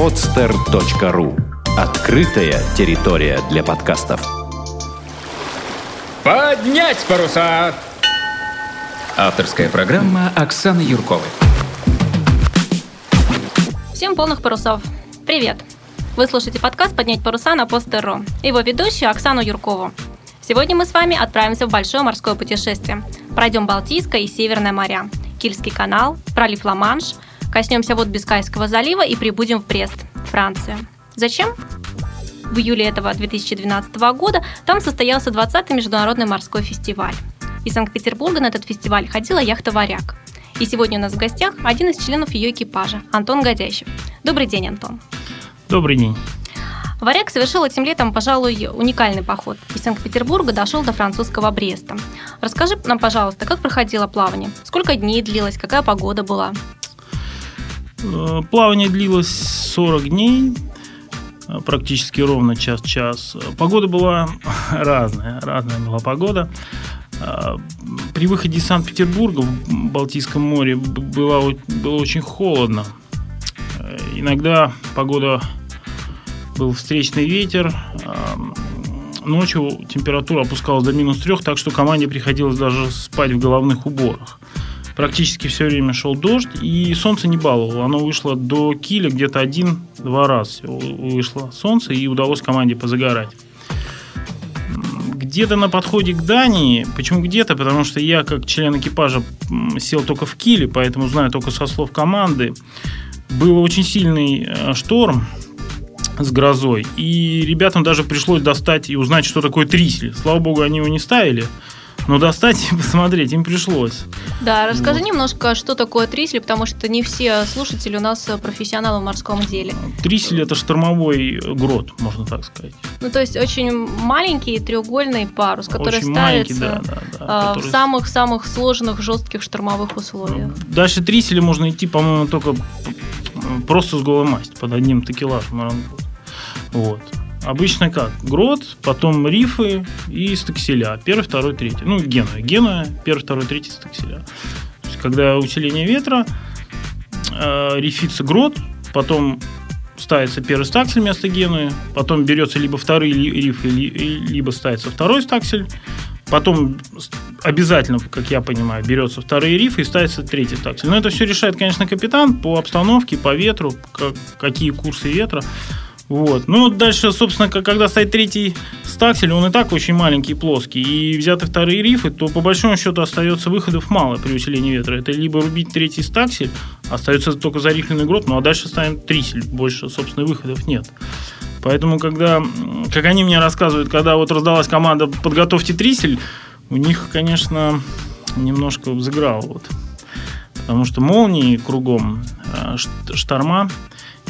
podster.ru Открытая территория для подкастов. Поднять паруса! Авторская программа Оксаны Юрковой. Всем полных парусов. Привет! Вы слушаете подкаст «Поднять паруса» на Постер.ру. Его ведущую Оксану Юркову. Сегодня мы с вами отправимся в большое морское путешествие. Пройдем Балтийское и Северное моря, Кильский канал, пролив Ла-Манш, коснемся вод Бискайского залива и прибудем в Брест, Франция. Зачем? В июле этого 2012 года там состоялся 20-й международный морской фестиваль. Из Санкт-Петербурга на этот фестиваль ходила яхта «Варяг». И сегодня у нас в гостях один из членов ее экипажа, Антон Годящев. Добрый день, Антон. Добрый день. Варяг совершил этим летом, пожалуй, уникальный поход. Из Санкт-Петербурга дошел до французского Бреста. Расскажи нам, пожалуйста, как проходило плавание? Сколько дней длилось? Какая погода была? Э, плавание длилось 40 дней, э, практически ровно час-час. Погода была разная, разная была погода. Э, при выходе из Санкт-Петербурга в Балтийском море было, было очень холодно. Иногда погода был встречный ветер. Ночью температура опускалась до минус трех, так что команде приходилось даже спать в головных уборах. Практически все время шел дождь, и солнце не баловало. Оно вышло до киля где-то один-два раз. Вышло солнце, и удалось команде позагорать. Где-то на подходе к Дании, почему где-то? Потому что я, как член экипажа, сел только в киле, поэтому знаю только со слов команды. Был очень сильный э, шторм, с грозой. И ребятам даже пришлось достать и узнать, что такое трисль. Слава богу, они его не ставили. Но достать и посмотреть им пришлось. Да, расскажи вот. немножко, что такое трисли, потому что не все слушатели у нас профессионалы в морском деле. Трисель – это штормовой грот, можно так сказать. Ну, то есть очень маленький треугольный парус, который очень ставится да, да, да, а, который... в самых-самых сложных жестких штормовых условиях. Дальше триселя можно идти, по-моему, только просто с голой масти, под одним такелажем. Вот. Обычно как? Грот, потом рифы и стакселя. Первый, второй, третий. Ну, генуя. Генуя, первый, второй, третий стакселя. То есть, когда усиление ветра, э, рифится грот, потом ставится первый стаксель вместо генуи, потом берется либо второй риф, либо ставится второй стаксель, потом обязательно, как я понимаю, берется второй риф и ставится третий стаксель. Но это все решает, конечно, капитан по обстановке, по ветру, как, какие курсы ветра. Вот. Ну, дальше, собственно, когда стоит третий стаксель, он и так очень маленький, плоский, и взяты вторые рифы, то по большому счету остается выходов мало при усилении ветра. Это либо рубить третий стаксель, остается только зарифленный грот, ну а дальше ставим трисель, больше, собственно, выходов нет. Поэтому, когда, как они мне рассказывают, когда вот раздалась команда «подготовьте трисель», у них, конечно, немножко взыграло вот. Потому что молнии кругом, э, шторма,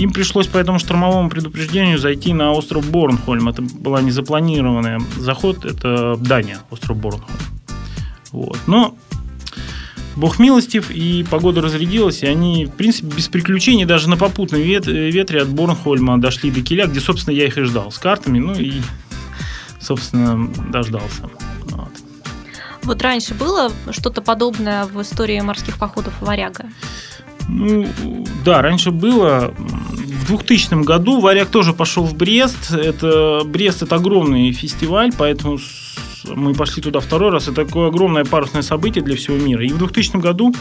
им пришлось по этому штормовому предупреждению зайти на остров Борнхольм. Это была незапланированный заход. Это Дания, остров Борнхольм. Вот. Но Бог милостив, и погода разрядилась, и они, в принципе, без приключений даже на попутной вет- ветре от Борнхольма дошли до Киля, где, собственно, я их и ждал с картами, ну и, собственно, дождался. Вот. Вот раньше было что-то подобное в истории морских походов «Варяга»? Ну, да, раньше было. В 2000 году Варяг тоже пошел в Брест. Это, Брест – это огромный фестиваль, поэтому мы пошли туда второй раз. Это такое огромное парусное событие для всего мира. И в 2000 году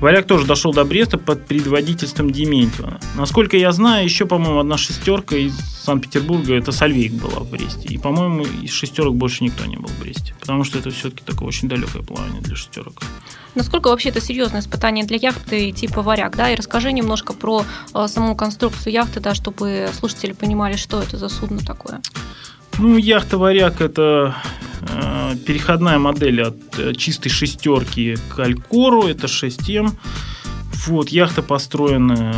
Варяг тоже дошел до Бреста под предводительством Дементьева. Насколько я знаю, еще, по-моему, одна шестерка из Санкт-Петербурга, это Сальвейк была в Бресте. И, по-моему, из шестерок больше никто не был в Бресте. Потому что это все-таки такое очень далекое плавание для шестерок. Насколько вообще это серьезное испытание для яхты типа «Варяг», да? И расскажи немножко про э, саму конструкцию яхты, да, чтобы слушатели понимали, что это за судно такое. Ну, яхта «Варяг» – это э, переходная модель от э, чистой шестерки к Алькору, это 6М. Вот, яхта построена,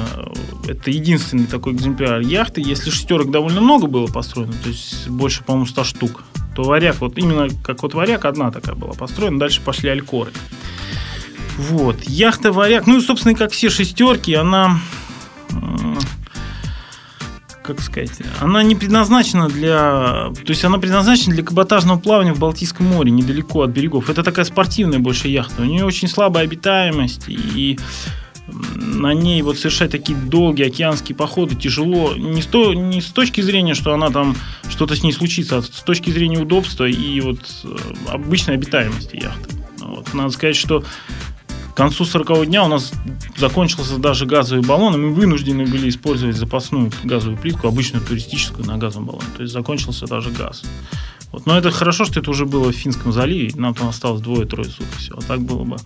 э, это единственный такой экземпляр яхты. Если шестерок довольно много было построено, то есть больше, по-моему, 100 штук, то варяг, вот именно как вот варяг, одна такая была построена, дальше пошли алькоры. Вот, яхта варяг, ну, собственно, как все шестерки, она как сказать, она не предназначена для... То есть она предназначена для каботажного плавания в Балтийском море, недалеко от берегов. Это такая спортивная больше яхта. У нее очень слабая обитаемость, и на ней вот совершать такие долгие океанские походы тяжело не с, не с точки зрения, что она там что-то с ней случится, а с точки зрения удобства и вот э, обычной обитаемости яхты. Вот. Надо сказать, что концу 40 дня у нас закончился даже газовый баллон, и мы вынуждены были использовать запасную газовую плитку, обычную туристическую на газовом баллоне. То есть закончился даже газ. Вот. Но это хорошо, что это уже было в Финском заливе, нам там осталось двое-трое суток все. А так было бы,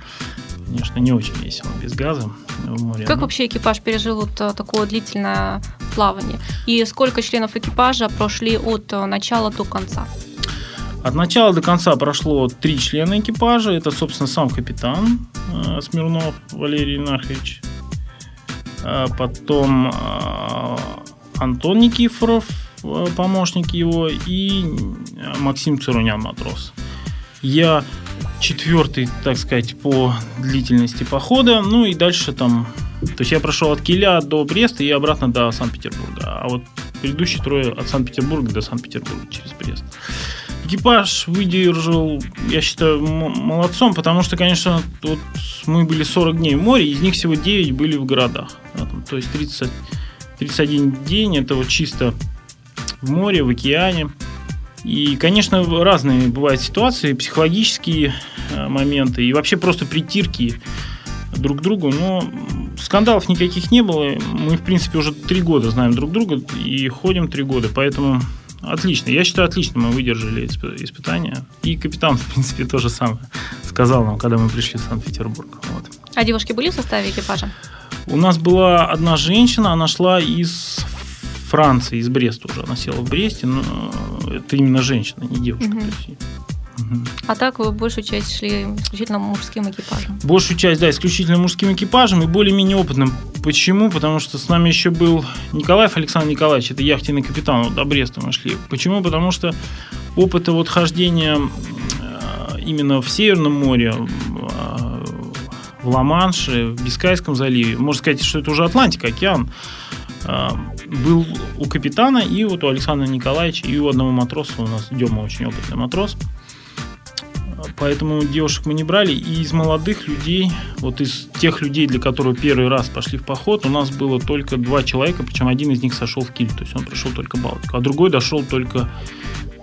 конечно, не очень весело без газа в море. Как Но- вообще экипаж пережил вот э, такое длительное плавание? И сколько членов экипажа прошли от э, начала до конца? От начала до конца прошло три члена экипажа. Это, собственно, сам капитан э, Смирнов Валерий Нархович. А потом э, Антон Никифоров, э, помощник его, и э, Максим Царунян, матрос. Я четвертый, так сказать, по длительности похода. Ну и дальше там... То есть я прошел от Киля до Бреста и обратно до Санкт-Петербурга. А вот предыдущие трое от Санкт-Петербурга до Санкт-Петербурга через Брест. Экипаж выдержал, я считаю, молодцом, потому что, конечно, вот мы были 40 дней в море, из них всего 9 были в городах. Да, там, то есть 30, 31 день это вот чисто в море, в океане. И, конечно, разные бывают ситуации, психологические э, моменты и вообще просто притирки друг к другу, но скандалов никаких не было. Мы, в принципе, уже три года знаем друг друга и ходим три года, поэтому отлично. Я считаю, отлично мы выдержали исп- испытания. И капитан, в принципе, то же самое сказал нам, когда мы пришли в Санкт-Петербург. Вот. А девушки были в составе экипажа? У нас была одна женщина, она шла из Франции, из Бреста уже. Она села в Бресте, но это именно женщина, не девушка. Есть, мгм. А так вы большую часть шли исключительно мужским экипажем. Большую часть, да, исключительно мужским экипажем и более-менее опытным. Почему? Потому что с нами еще был Николаев Александр Николаевич, это яхтенный капитан, вот до Бреста мы шли. Почему? Потому что опыта вот хождения э, именно в Северном море, э, в Ла-Манше, в Бискайском заливе, можно сказать, что это уже Атлантика, океан, э, был у капитана и вот у Александра Николаевича, и у одного матроса, у нас Дема очень опытный матрос, Поэтому девушек мы не брали. И из молодых людей, вот из тех людей, для которых первый раз пошли в поход, у нас было только два человека, причем один из них сошел в Киль, то есть он прошел только Балтику, а другой дошел только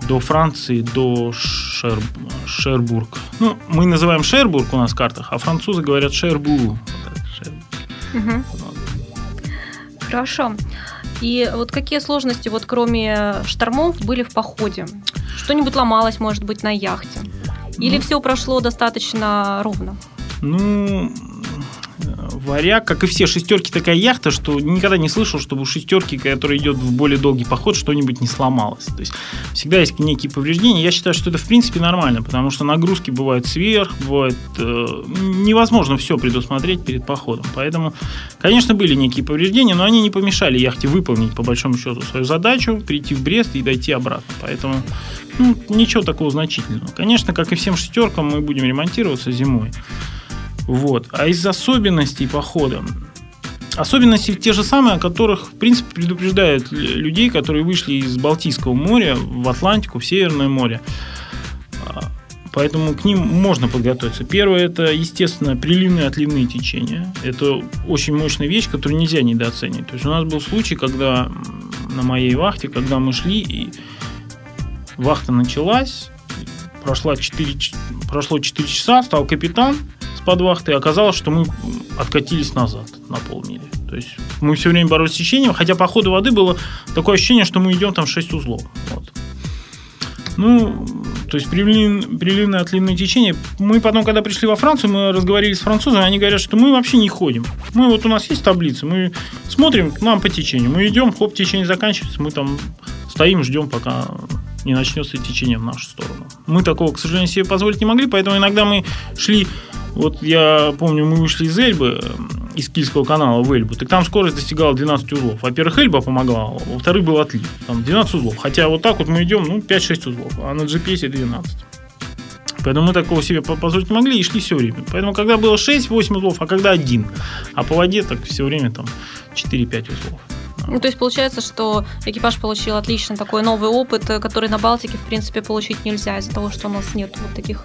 до Франции, до Шер... Шербург. Ну, мы называем Шербург у нас в картах, а французы говорят Шербу. Вот. Хорошо. И вот какие сложности, вот кроме штормов, были в походе? Что-нибудь ломалось, может быть, на яхте? Или Ну. все прошло достаточно ровно? Ну, варяг, как и все шестерки, такая яхта, что никогда не слышал, чтобы у шестерки, которая идет в более долгий поход, что-нибудь не сломалось. То есть всегда есть некие повреждения. Я считаю, что это в принципе нормально, потому что нагрузки бывают сверх, бывает э, невозможно все предусмотреть перед походом. Поэтому, конечно, были некие повреждения, но они не помешали яхте выполнить по большому счету свою задачу, прийти в Брест и дойти обратно. Поэтому ну, ничего такого значительного. Конечно, как и всем шестеркам, мы будем ремонтироваться зимой. Вот. А из особенностей похода, особенности те же самые, о которых, в принципе, предупреждают людей, которые вышли из Балтийского моря в Атлантику, в Северное море. А, Поэтому к ним можно подготовиться. Первое – это, естественно, приливные отливные течения. Это очень мощная вещь, которую нельзя недооценивать. То есть у нас был случай, когда на моей вахте, когда мы шли, и вахта началась, прошла 4, ч- прошло 4 часа, стал капитан с подвахты, и оказалось, что мы откатились назад на полмили. То есть мы все время боролись с течением, хотя по ходу воды было такое ощущение, что мы идем там 6 узлов. Вот. Ну, то есть прилив, приливное отливное течение. Мы потом, когда пришли во Францию, мы разговаривали с французами, они говорят, что мы вообще не ходим. Мы вот у нас есть таблица, мы смотрим нам по течению. Мы идем, хоп, течение заканчивается, мы там стоим, ждем, пока не начнется течение в нашу сторону. Мы такого, к сожалению, себе позволить не могли, поэтому иногда мы шли, вот я помню, мы вышли из Эльбы, э, из Кильского канала в Эльбу, так там скорость достигала 12 узлов. Во-первых, Эльба помогала, во-вторых, был отлив. Там 12 узлов. Хотя вот так вот мы идем, ну, 5-6 узлов, а на GPS 12. Поэтому мы такого себе по- позволить могли и шли все время. Поэтому, когда было 6-8 узлов, а когда один. А по воде так все время там 4-5 узлов. Ну, то есть получается, что экипаж получил отличный такой новый опыт, э, который на Балтике, в принципе, получить нельзя из-за того, что у нас нет вот таких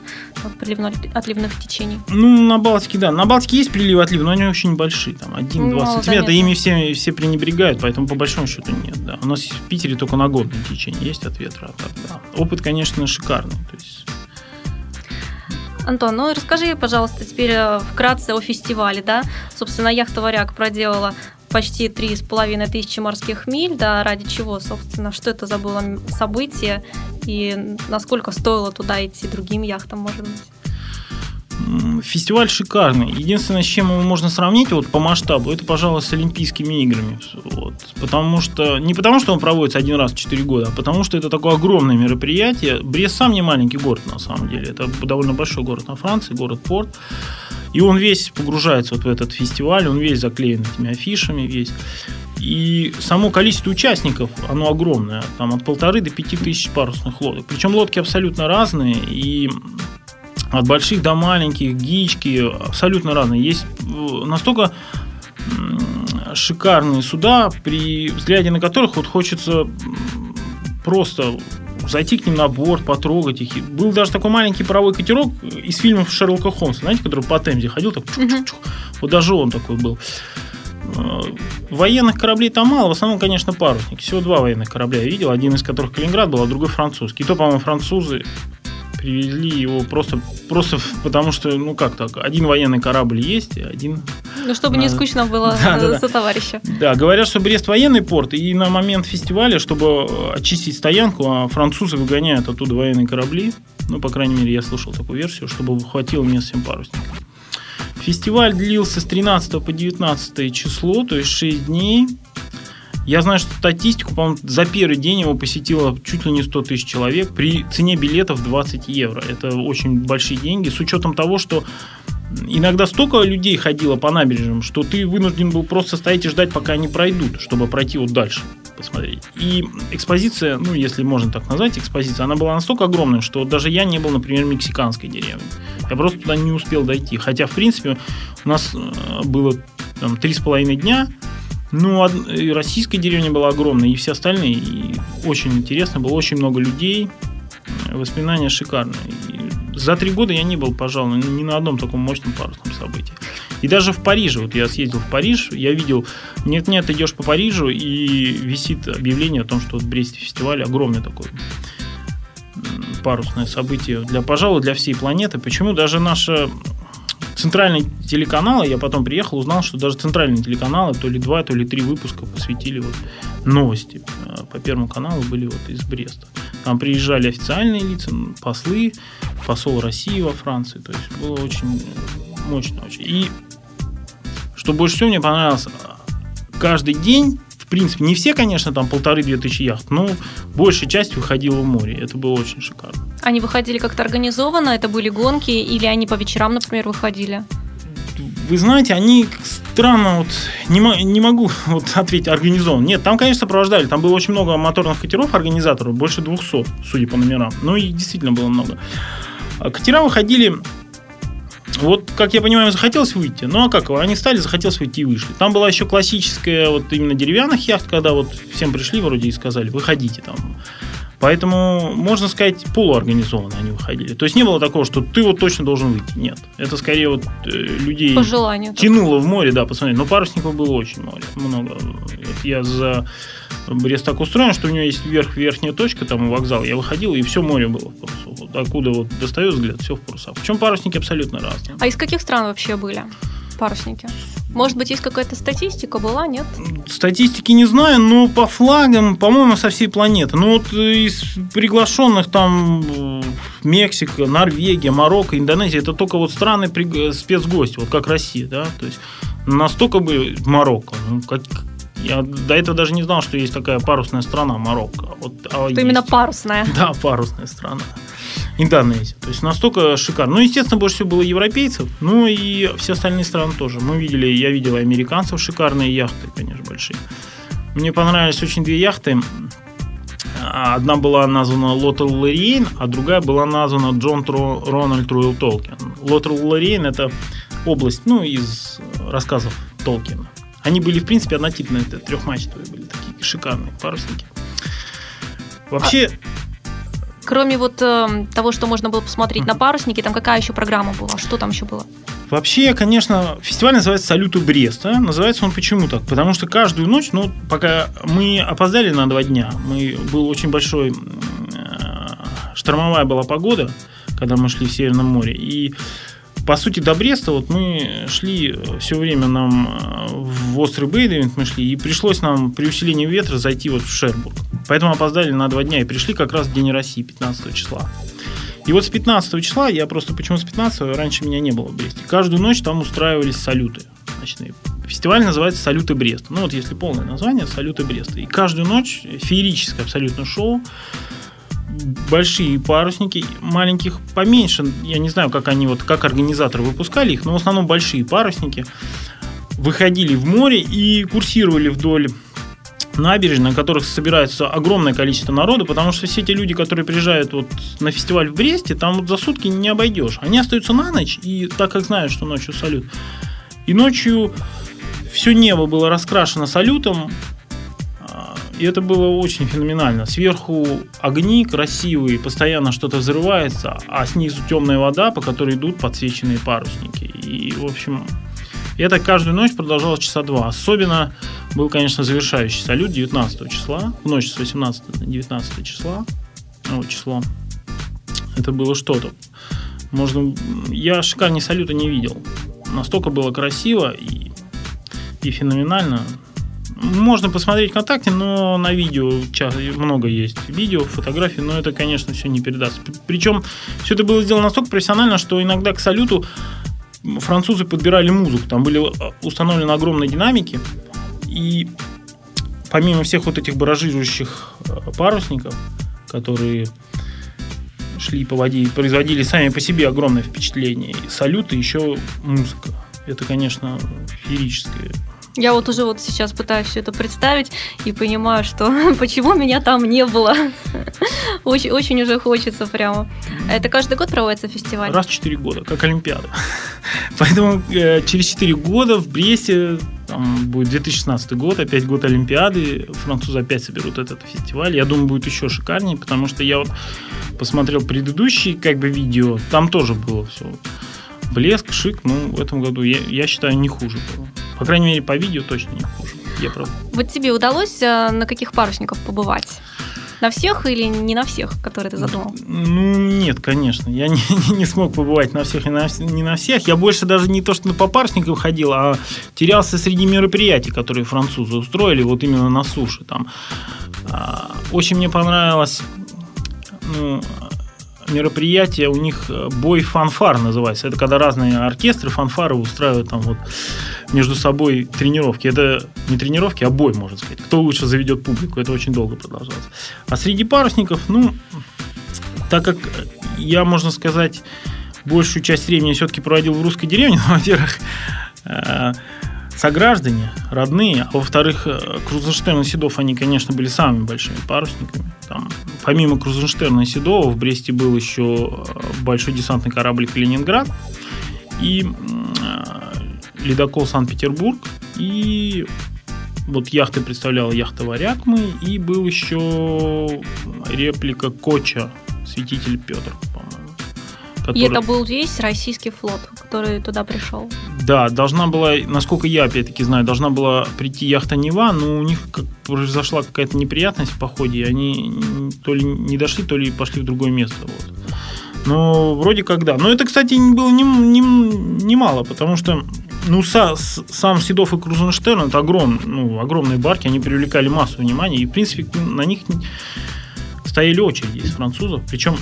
приливно-отливных течений. Ну, на Балтике, да. На Балтике есть приливы отливы, но они очень большие, там 1-2 Ну, сантиметра, ими все, все пренебрегают, поэтому по большому счету нет. Да. У нас в Питере только на годное течение есть от ветра, а так, да. Опыт, конечно, шикарный. То есть Антон, ну расскажи, пожалуйста, теперь э, вкратце о фестивале, да? Собственно, яхта «Варяг» проделала почти три с половиной тысячи морских миль, да, ради чего, собственно, что это за было событие и насколько стоило туда идти другим яхтам, может быть? Фестиваль шикарный. Единственное, с чем его можно сравнить вот по масштабу, это, пожалуй, с Олимпийскими играми. Вот. Потому что не потому, что он проводится один раз в 4 года, а потому что это такое огромное мероприятие. Брест сам не маленький город, на самом деле. Это довольно большой город на Франции, город-порт. И он весь погружается вот в этот фестиваль, он весь заклеен этими афишами, весь. И само количество участников, оно огромное. Там от полторы до пяти тысяч парусных лодок. Причем лодки абсолютно разные. И от больших до маленьких, гички, абсолютно разные. Есть э, настолько шикарные суда, при взгляде на которых вот хочется просто зайти к ним на борт, потрогать их. Был даже такой маленький паровой катерок из фильмов Шерлока Холмса, знаете, который по Темзе ходил, так чух-чух-чух. Вот даже он такой был. Э, Военных кораблей там мало, в основном, конечно, парусники. Всего два военных корабля я видел, один из которых Калининград был, а другой французский. И то, по-моему, французы привезли его просто, просто потому что, ну как так, один военный корабль есть, один... Ну, чтобы не скучно было Да, э, да. за товарища. Да, говорят, что Брест военный порт, и на момент фестиваля, чтобы очистить стоянку, а французы выгоняют оттуда военные корабли. Ну, по крайней мере, я слышал такую версию, чтобы хватило мест всем парусникам. Фестиваль длился с 13 по 19 число, то есть 6 дней. Я знаю, что статистику, по-моему, за первый день его посетило чуть ли не 100 тысяч человек при цене билетов 20 евро. Это очень большие деньги, с учетом того, что иногда столько людей ходило по набережным, что ты вынужден был просто стоять и ждать, пока они пройдут, чтобы пройти вот дальше посмотреть. И экспозиция, ну, если можно так назвать, экспозиция, она была настолько огромная, что даже я не был, например, мексиканской деревне. Я просто туда не успел дойти. Хотя, в принципе, у нас э, было там, три с половиной дня, ну, и российская деревня была огромная, и все остальные. И очень интересно, было очень много людей. Воспоминания шикарные. И за три года я не был, пожалуй, ни на одном таком мощном парусном событии. И даже в Париже, вот я съездил в Париж, я видел, нет-нет, идешь по Парижу, и висит объявление о том, что вот Бресте фестиваль огромный такой парусное событие для, пожалуй, для всей планеты. Почему даже наши центральные телеканалы, я потом приехал, узнал, что даже центральные телеканалы, то ли два, то ли три выпуска посвятили вот новости э, по Первому каналу были вот из Бреста. Там приезжали официальные лица, послы, посол России во Франции. То есть было очень мощно. Очень. И что больше всего мне понравилось, каждый день, в принципе, не все, конечно, там полторы-две тысячи яхт, но большая часть выходила в море. Это было очень шикарно. Они выходили как-то организованно, это были гонки, или они по вечерам, например, выходили? Вы знаете, они странно, вот не, не могу вот ответить организован. Нет, там, конечно, сопровождали. Там было очень много моторных катеров организаторов, больше 200, судя по номерам. Ну и действительно было много. А Катера выходили, вот, как я понимаю, им захотелось выйти. Ну а как, они стали, захотелось выйти и вышли. Там была еще классическая вот именно деревянных яхт, когда вот всем пришли вроде и сказали, выходите там. Поэтому, можно сказать, полуорганизованно они выходили. То есть не было такого, что ты вот точно должен выйти. Нет. Это скорее вот э, людей По желанию. тянуло в море, да, посмотреть. Но парусников было очень море, много. Вот я за Брест так устроен, что у него есть верх, верхняя точка, там у вокзала. Я выходил, и все море было. Вот откуда вот достаю взгляд, все в парусах. Причем парусники абсолютно разные. А из каких стран вообще были парусники? Может быть, есть какая-то статистика была, нет? Статистики не знаю, но по флагам, по-моему, со всей планеты. Ну вот из приглашенных там э, Мексика, Норвегия, Марокко, Индонезия, это только вот страны при- спецгости, вот как Россия, да, то есть настолько бы Марокко, ну, как, я до этого даже не знал, что есть такая парусная страна Марокко. Вот, а Это именно есть. парусная. Да, парусная страна. Индонезия. То есть настолько шикарно. Ну, естественно, больше всего было европейцев, ну и все остальные страны тоже. Мы видели, я видел и американцев шикарные яхты, конечно, большие. Мне понравились очень две яхты. Одна была названа Лотел Лориейн, а другая была названа Джон Тро- Рональд Руэлл Толкин. Лотел Лориейн – это область, ну, из рассказов Толкина. Они были, в принципе, однотипные, это трехмачтовые были такие шикарные парусники. Вообще, Кроме вот э, того, что можно было посмотреть на паруснике, там какая еще программа была? Что там еще было? Вообще, конечно, фестиваль называется «Салюты Бреста». Называется он почему так? Потому что каждую ночь, ну, пока мы опоздали на два дня, мы, был очень большой, э, штормовая была погода, когда мы шли в Северном море, и по сути, до Бреста вот мы шли все время нам э, в острый Бейдевинт мы шли, и пришлось нам при усилении ветра зайти вот в Шербург. Поэтому опоздали на два дня и пришли как раз в День России, 15 числа. И вот с 15 числа, я просто почему с 15 раньше меня не было в Бресте, каждую ночь там устраивались салюты ночные. Фестиваль называется «Салюты Бреста». Ну вот если полное название «Салюты Бреста». И каждую ночь феерическое абсолютно шоу большие парусники, маленьких поменьше. Я не знаю, как они вот, как организаторы выпускали их, но в основном большие парусники выходили в море и курсировали вдоль набережной, на которых собирается огромное количество народу, потому что все те люди, которые приезжают вот на фестиваль в Бресте, там вот за сутки не обойдешь. Они остаются на ночь, и так как знают, что ночью салют. И ночью все небо было раскрашено салютом, и это было очень феноменально. Сверху огни красивые, постоянно что-то взрывается, а снизу темная вода, по которой идут подсвеченные парусники. И, в общем, это каждую ночь продолжалось часа два. Особенно был, конечно, завершающий салют 19 числа, в ночь с 18 на 19 числа, ну, число. Это было что-то. Можно... Я шикарней салюта не видел. Настолько было красиво и, и феноменально. Можно посмотреть ВКонтакте, но на видео много есть видео, фотографий, но это, конечно, все не передаст. Причем все это было сделано настолько профессионально, что иногда к салюту французы подбирали музыку. Там были э, установлены огромные динамики, и помимо всех вот этих баражирующих э, парусников, которые шли по воде и производили сами по себе огромное впечатление, салюты еще музыка. Это, конечно, феерическое я вот уже вот сейчас пытаюсь все это представить и понимаю, что почему меня там не было. очень, очень уже хочется прямо. Это каждый год проводится фестиваль? Раз в 4 года, как Олимпиада. Поэтому э, через 4 года в Бресте там будет 2016 год, опять год Олимпиады, французы опять соберут этот фестиваль. Я думаю, будет еще шикарнее, потому что я вот посмотрел предыдущие как бы видео, там тоже было все блеск, шик, ну, в этом году, я, я считаю, не хуже было. По крайней мере, по видео точно не хуже. Я прав. Вот тебе удалось э, на каких парусниках побывать? На всех или не на всех, которые ты задумал? Ну, нет, конечно. Я не, не смог побывать на всех и на, не на всех. Я больше даже не то, что по парусникам ходил, а терялся среди мероприятий, которые французы устроили, вот именно на суше. Там. А, очень мне понравилось ну, мероприятие, у них э, бой фанфар называется. Это когда разные оркестры, фанфары устраивают там вот между собой тренировки. Это не тренировки, а бой, можно сказать. Кто лучше заведет публику. Это очень долго продолжалось. А среди парусников, ну, так как я, можно сказать, большую часть времени все-таки проводил в русской деревне, во-первых, э, сограждане, родные, а во-вторых, э, Крузенштерн и Седов, они, конечно, были самыми большими парусниками. Там, помимо Крузенштерна и Седова в Бресте был еще э, большой десантный корабль «Калининград» и э, ледокол «Санкт-Петербург», и вот яхты представляла яхта «Варяг» мы, и был еще реплика «Коча», святитель Петр, по-моему. Который... И это был весь российский флот, который туда пришел. Да, должна была, насколько я опять-таки знаю, должна была прийти яхта Нева, но у них как произошла какая-то неприятность в походе, и они то ли не дошли, то ли пошли в другое место. Вот. Но вроде как да. Но это, кстати, было немало, не, не мало, потому что ну, са, сам Седов и Крузенштерн это огром, ну, огромные барки, они привлекали массу внимания, и, в принципе, на них стояли очереди из французов. Причем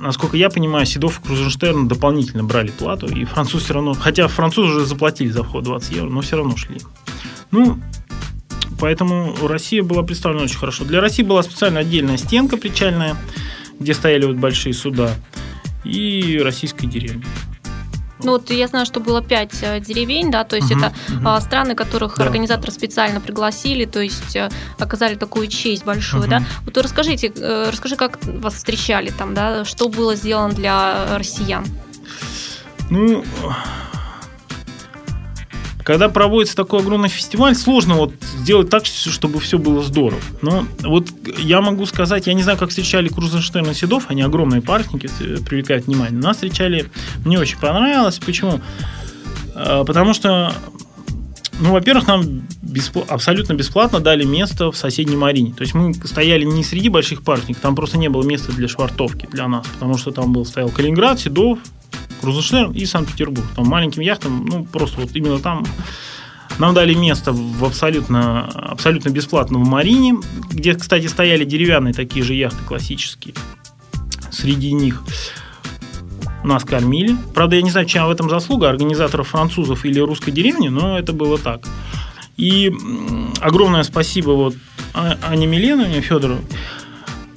насколько я понимаю, Седов и Крузенштерн дополнительно брали плату, и француз все равно, хотя французы уже заплатили за вход 20 евро, но все равно шли. Ну, поэтому Россия была представлена очень хорошо. Для России была специально отдельная стенка причальная, где стояли вот большие суда, и российская деревня. Ну вот я знаю, что было пять э, деревень, да, то есть uh-huh, это uh-huh. страны, которых да. организаторы специально пригласили, то есть э, оказали такую честь большую, uh-huh. да. Вот расскажите, э, расскажи, как вас встречали там, да, что было сделано для россиян? Ну, когда проводится такой огромный фестиваль, сложно вот сделать так, чтобы все было здорово. Но вот я могу сказать, я не знаю, как встречали Крузенштерн и Седов, они огромные парусники, э, привлекают внимание. Нас встречали, мне очень понравилось. Почему? Э, потому что ну, во-первых, нам беспл- абсолютно бесплатно дали место в соседней марине. То есть мы стояли не среди больших парусников, там просто не было места для швартовки для нас, потому что там был стоял Калининград, Седов, Крузенштерн и Санкт-Петербург. Там маленьким яхтам, ну, просто вот именно там нам дали место в абсолютно, абсолютно бесплатно в Марине, где, кстати, стояли деревянные такие же яхты классические. Среди них нас кормили. Правда, я не знаю, чем в этом заслуга, организаторов французов или русской деревни, но это было так. И огромное спасибо вот Ане Миленовне Федоровой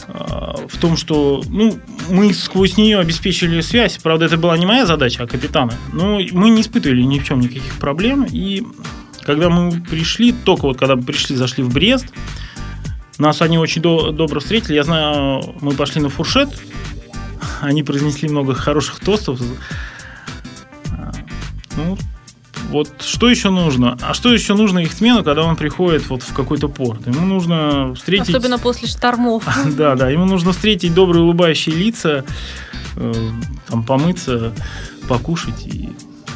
а, в том, что ну, мы сквозь нее обеспечили связь. Правда, это была не моя задача, а капитана. Но мы не испытывали ни в чем никаких проблем. И когда мы пришли, только вот когда мы пришли, зашли в Брест, нас они очень до, добро встретили. Я знаю, мы пошли на фуршет, они произнесли много хороших тостов. А, ну, вот что еще нужно? А что еще нужно их смену, когда он приходит вот в какой-то порт? Ему нужно встретить... Особенно после штормов. Да, да, ему нужно встретить добрые улыбающие лица, э, там помыться, покушать и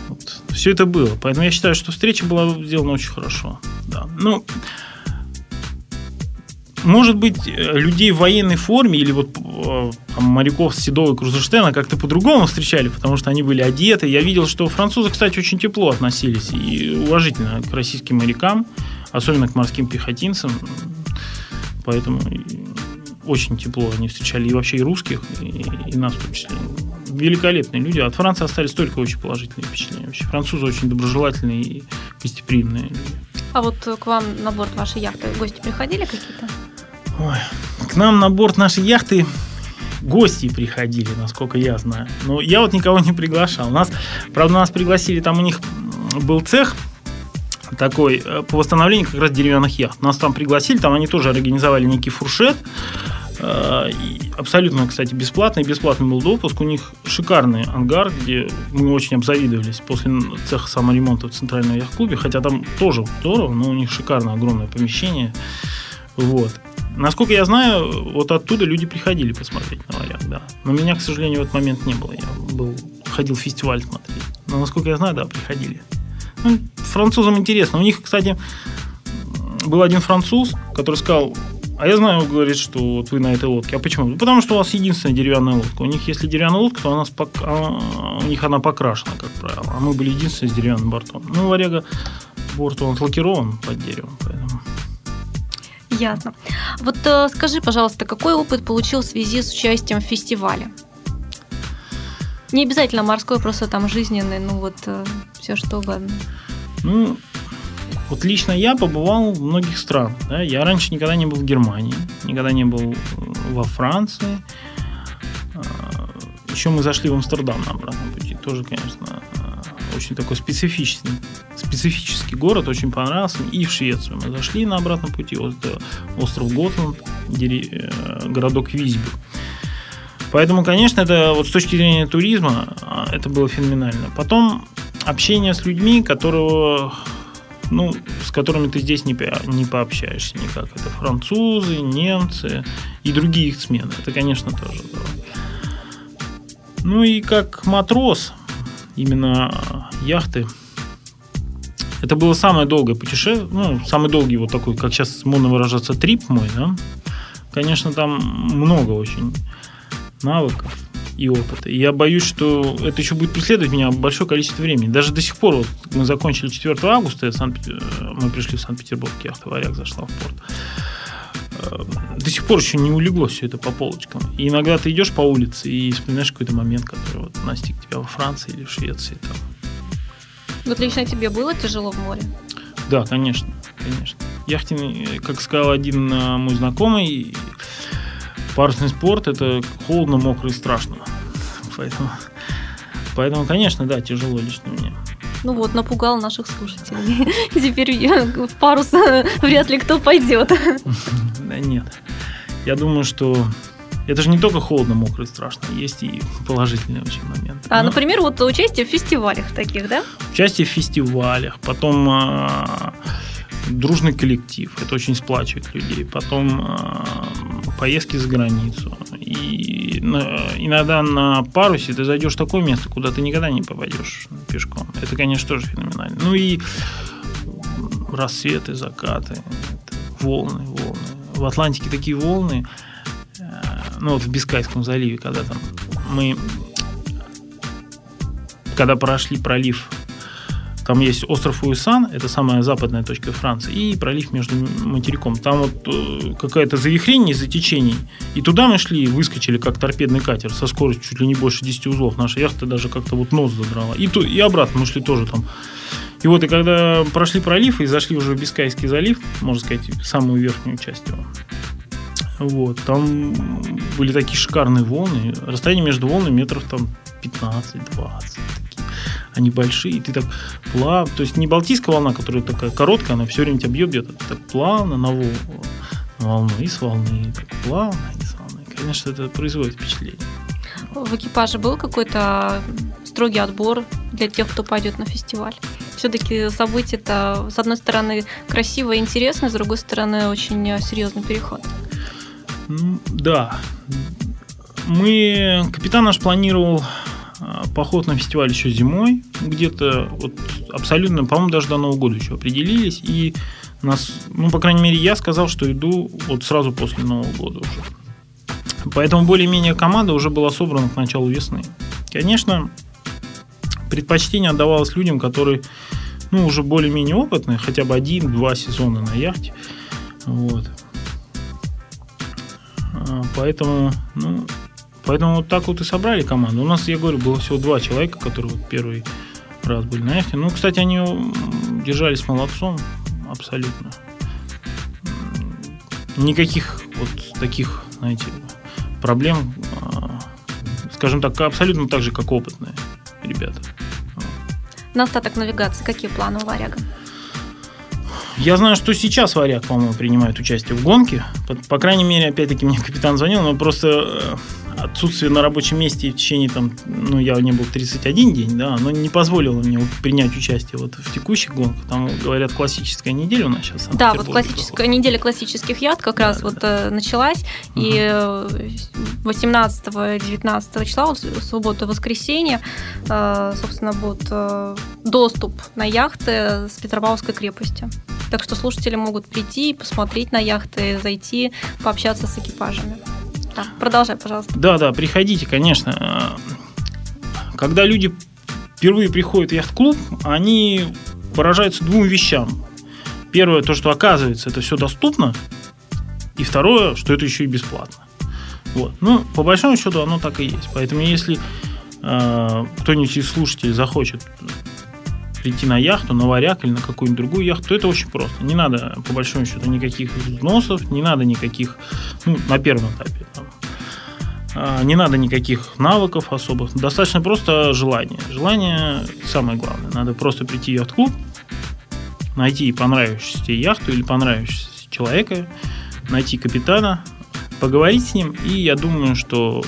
вот. все это было. Поэтому я считаю, что встреча была сделана очень хорошо. Да. Ну, может быть, э, людей в военной форме или вот э, там, моряков Седова и Крузенштейна как-то по-другому встречали, потому что они были одеты. Я видел, что французы, кстати, очень тепло относились и уважительно к российским морякам, особенно к морским пехотинцам. Поэтому очень тепло они встречали и вообще и русских, и, и нас в том числе. Великолепные люди. От Франции остались только очень положительные впечатления. Вообще французы очень доброжелательные и гостеприимные люди. А вот к вам на борт вашей яхты гости приходили какие-то? Ой, к нам на борт нашей яхты гости приходили, насколько я знаю. Но я вот никого не приглашал. Нас, правда, нас пригласили, там у них был цех такой э, по восстановлению как раз деревянных яхт. Нас там пригласили, там они тоже организовали некий фуршет. Э, абсолютно, кстати, бесплатный. Бесплатный был допуск. У них шикарный ангар, где мы очень обзавидовались после цеха саморемонта в Центральном яхт-клубе. Хотя там тоже здорово, но у них шикарное огромное помещение. Вот. Насколько я знаю, вот оттуда люди приходили посмотреть на варяг, да. Но меня, к сожалению, в этот момент не было. Я был, ходил в фестиваль смотреть. Но, насколько я знаю, да, приходили. Ну, французам интересно. У них, кстати, был один француз, который сказал, а я знаю, говорит, что вот вы на этой лодке. А почему? Ну, потому что у вас единственная деревянная лодка. У них, если деревянная лодка, то она пок... А, у них она покрашена, как правило. А мы были единственные с деревянным бортом. Ну, варяга борт, он лакирован под деревом, поэтому... Ясно. Вот э, скажи, пожалуйста, какой опыт получил в связи с участием в фестивале? Не обязательно морской, просто там жизненный, ну вот э, все что угодно. Ну, вот лично я побывал в многих странах. Да? Я раньше никогда не был в Германии, никогда не был во Франции. А, Еще мы зашли в Амстердам на обратном пути. Тоже, конечно, очень такой специфичный, специфический город, очень понравился. И в Швецию мы зашли на обратном пути, вот остров Готланд, э, городок Визбю. Поэтому, конечно, это вот с точки зрения туризма а, это было феноменально. Потом общение с людьми, которого, ну, с которыми ты здесь не, не пообщаешься никак. Это французы, немцы и другие их смены. Это, конечно, тоже здорово. Ну и как матрос, именно яхты. Это было самое долгое путешествие, ну, самый долгий вот такой, как сейчас модно выражаться, трип мой, да. Конечно, там много очень навыков и опыта. Я боюсь, что это еще будет преследовать меня большое количество времени. Даже до сих пор, вот мы закончили 4 августа, мы пришли в Санкт-Петербург, яхта «Варяг» зашла в порт. Э, до сих пор еще не улеглось все это по полочкам. И иногда ты идешь по улице и вспоминаешь какой-то момент, который вот настиг тебя во Франции или в Швеции. Там. Вот лично тебе было тяжело в море? Да, конечно, конечно. Яхтинг, как сказал один э, мой знакомый, парусный спорт это холодно, мокро и страшно. Поэтому, поэтому, конечно, да, тяжело лично мне. Ну вот, напугал наших слушателей. Теперь в парус вряд ли кто пойдет. Да нет. Я думаю, что Это же не только холодно, мокро и страшно, есть и положительные очень моменты. А, Но например, вот участие в фестивалях таких, да? Участие в фестивалях, потом а, дружный коллектив, это очень сплачивает людей, потом а, поездки за границу. И на- иногда на парусе ты зайдешь в такое место, куда ты никогда не попадешь пешком. Это, конечно, тоже феноменально. Ну и рассветы, закаты, волны, волны. В Атлантике такие волны, ну вот в Бискайском заливе, когда там мы, когда прошли пролив, там есть остров Уисан, это самая западная точка Франции, и пролив между материком. Там вот э, какая-то завихрение из-за течений. И туда мы шли, выскочили как торпедный катер со скоростью чуть ли не больше 10 узлов. Наша яхта даже как-то вот нос задрала. И, ту- и обратно мы шли тоже там. И вот, и когда прошли пролив и зашли уже в Бискайский залив, можно сказать, самую верхнюю часть его, вот, там были такие шикарные волны. Расстояние между волнами метров там 15-20. Такие. Они большие, и ты так плавно, то есть не балтийская волна, которая такая короткая, она все время тебя бьет где-то, ты так плавно на волну, волну и с волны, так плавно и с волны. Конечно, это производит впечатление. В экипаже был какой-то строгий отбор для тех, кто пойдет на фестиваль? Все-таки событие-то, с одной стороны, красиво и интересно, с другой стороны, очень э, серьезный переход. Да. Мы, капитан наш планировал а, поход на фестиваль еще зимой, где-то вот абсолютно, по-моему, даже до Нового года еще определились, и нас, ну, по крайней мере, я сказал, что иду вот сразу после Нового года уже. Поэтому более-менее команда уже была собрана к началу весны. Конечно, предпочтение отдавалось людям, которые, ну, уже более-менее опытные, хотя бы один-два сезона на яхте. Вот. А, Поэтому, ну, поэтому вот так вот и собрали команду. У нас, я говорю, было всего два человека, которые вот первый раз были на яхте. Ну, кстати, они держались молодцом, абсолютно. Никаких вот таких, знаете, проблем, а, скажем так, абсолютно так же, как опытные ребята. На остаток навигации какие планы у Варяга? Я знаю, что сейчас Варяг, по-моему, принимает участие в гонке. По, по крайней мере, опять-таки, мне капитан звонил, но просто э, отсутствие на рабочем месте в течение, там, ну, я не был 31 день, да, оно не позволило мне вот принять участие вот в текущих гонках. Там, говорят, классическая неделя у нас сейчас. Да, вот классическая неделя классических яхт как раз Да, вот э, началась, и э, 18-19 числа, вот в субботу и воскресенье, э, собственно, будет э, доступ на яхты с Петропавловской крепости. Так что слушатели могут прийти и посмотреть на яхты, зайти, пообщаться с экипажами. Да, продолжай, пожалуйста. Да, да, приходите, конечно. Когда люди впервые приходят в яхт-клуб, они поражаются двум вещам. Первое, то, что оказывается, это все доступно. И второе, что это еще и бесплатно. Вот. Ну, по большому счету, оно так и есть. Поэтому, если э, кто-нибудь из слушателей захочет прийти на яхту, на варяг или на какую-нибудь другую яхту, то это очень просто. Не надо, по большому счету, никаких взносов, не надо никаких, ну, на первом этапе, там, а, не надо никаких навыков особых. Достаточно просто желание. Желание самое главное. Надо просто прийти в яхт-клуб, найти понравившуюся яхту или понравившегося человека, найти капитана, поговорить с ним, и я думаю, что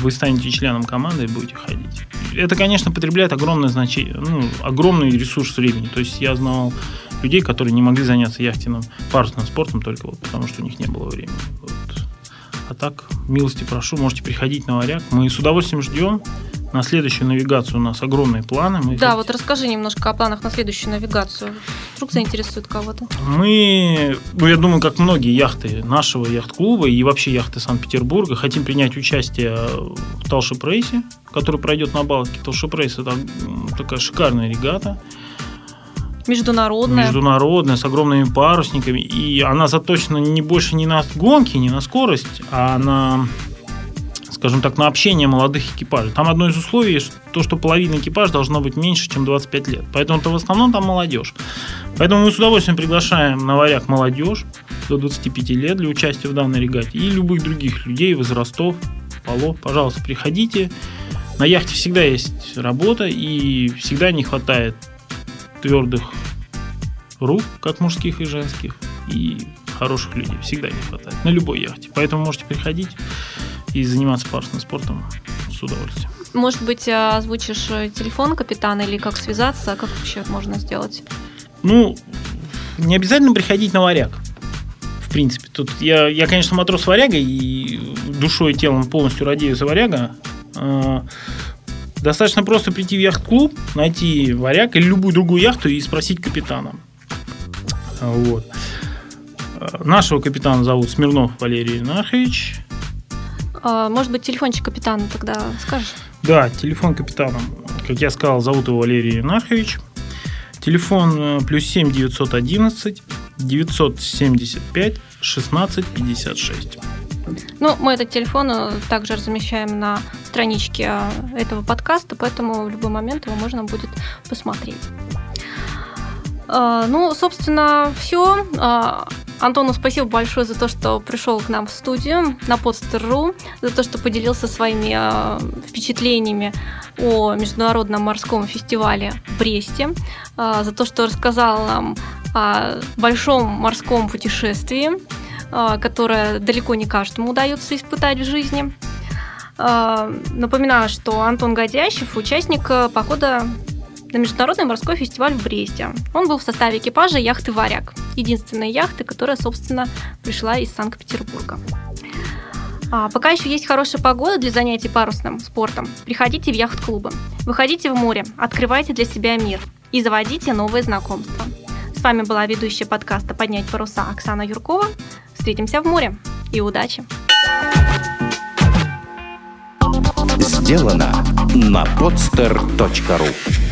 вы станете членом команды и будете ходить. Это, конечно, потребляет огромное значение, ну, огромный ресурс времени. То есть я знал людей, которые не могли заняться яхтенным парусным спортом только вот потому, что у них не было времени. Вот. А так, милости прошу, можете приходить на варяг. Мы с удовольствием ждем. На следующую навигацию у нас огромные планы. Мы Да, хот- вот расскажи немножко о планах на следующую навигацию. Вдруг заинтересует кого-то. Мы, ну, я думаю, как многие яхты нашего яхт-клуба и вообще яхты Санкт-Петербурга, хотим принять участие в Талшип рейсе, который пройдет на Балтике. Талшип рейс это такая шикарная регата, Международная. международная, с огромными парусниками, и она заточена не больше не на гонки, не на скорость, а на скажем так, на общение молодых экипажей. Там одно из условий, то, что половина экипажа должна быть меньше, чем 25 лет. Поэтому это в основном там молодежь. Поэтому мы с удовольствием приглашаем на варяг молодежь до 25 лет для участия в данной регате и любых других людей, возрастов, полов. Пожалуйста, приходите. На яхте всегда есть работа и всегда не хватает твердых рук, как мужских и женских, и хороших людей. Всегда не хватает. На любой яхте. Поэтому можете приходить и заниматься парусным спортом с удовольствием. Может быть, э, озвучишь э, телефон капитана или как связаться, как вообще можно сделать? Ну, не обязательно приходить на варяг. В принципе, тут я, я конечно, матрос варяга и душой и телом полностью радею за варяга. А, достаточно просто прийти в яхт-клуб, найти варяг или любую другую яхту и спросить капитана. Вот. А, нашего капитана зовут Смирнов Валерий Нахович. А, может быть, телефончик капитана тогда скажешь? Да, телефон капитана, как я сказал, зовут его Валерий Нахович. Телефон э, плюс 7 911 975 16 56. Ну, мы этот телефон э, также размещаем на страничке э, этого подкаста, поэтому в любой момент его можно будет посмотреть. Ну, собственно, все. Антону спасибо большое за то, что пришел к нам в студию на Podster.ru, за то, что поделился своими впечатлениями о Международном морском фестивале в Бресте, а, за то, что рассказал нам о большом морском путешествии, а, которое далеко не каждому удается испытать в жизни. Напоминаю, что Антон Гадящев – участник э, похода на Международный морской фестиваль в Бресте. Он был в составе экипажа яхты «Варяг», единственной яхты, которая, собственно, пришла из Санкт-Петербурга. А, пока еще есть хорошая погода для занятий парусным спортом, приходите в яхт-клубы, выходите в море, открывайте для себя мир и заводите новые знакомства. С вами была ведущая подкаста «Поднять паруса» Оксана Юркова. Встретимся в море и удачи! Сделано на podster.ru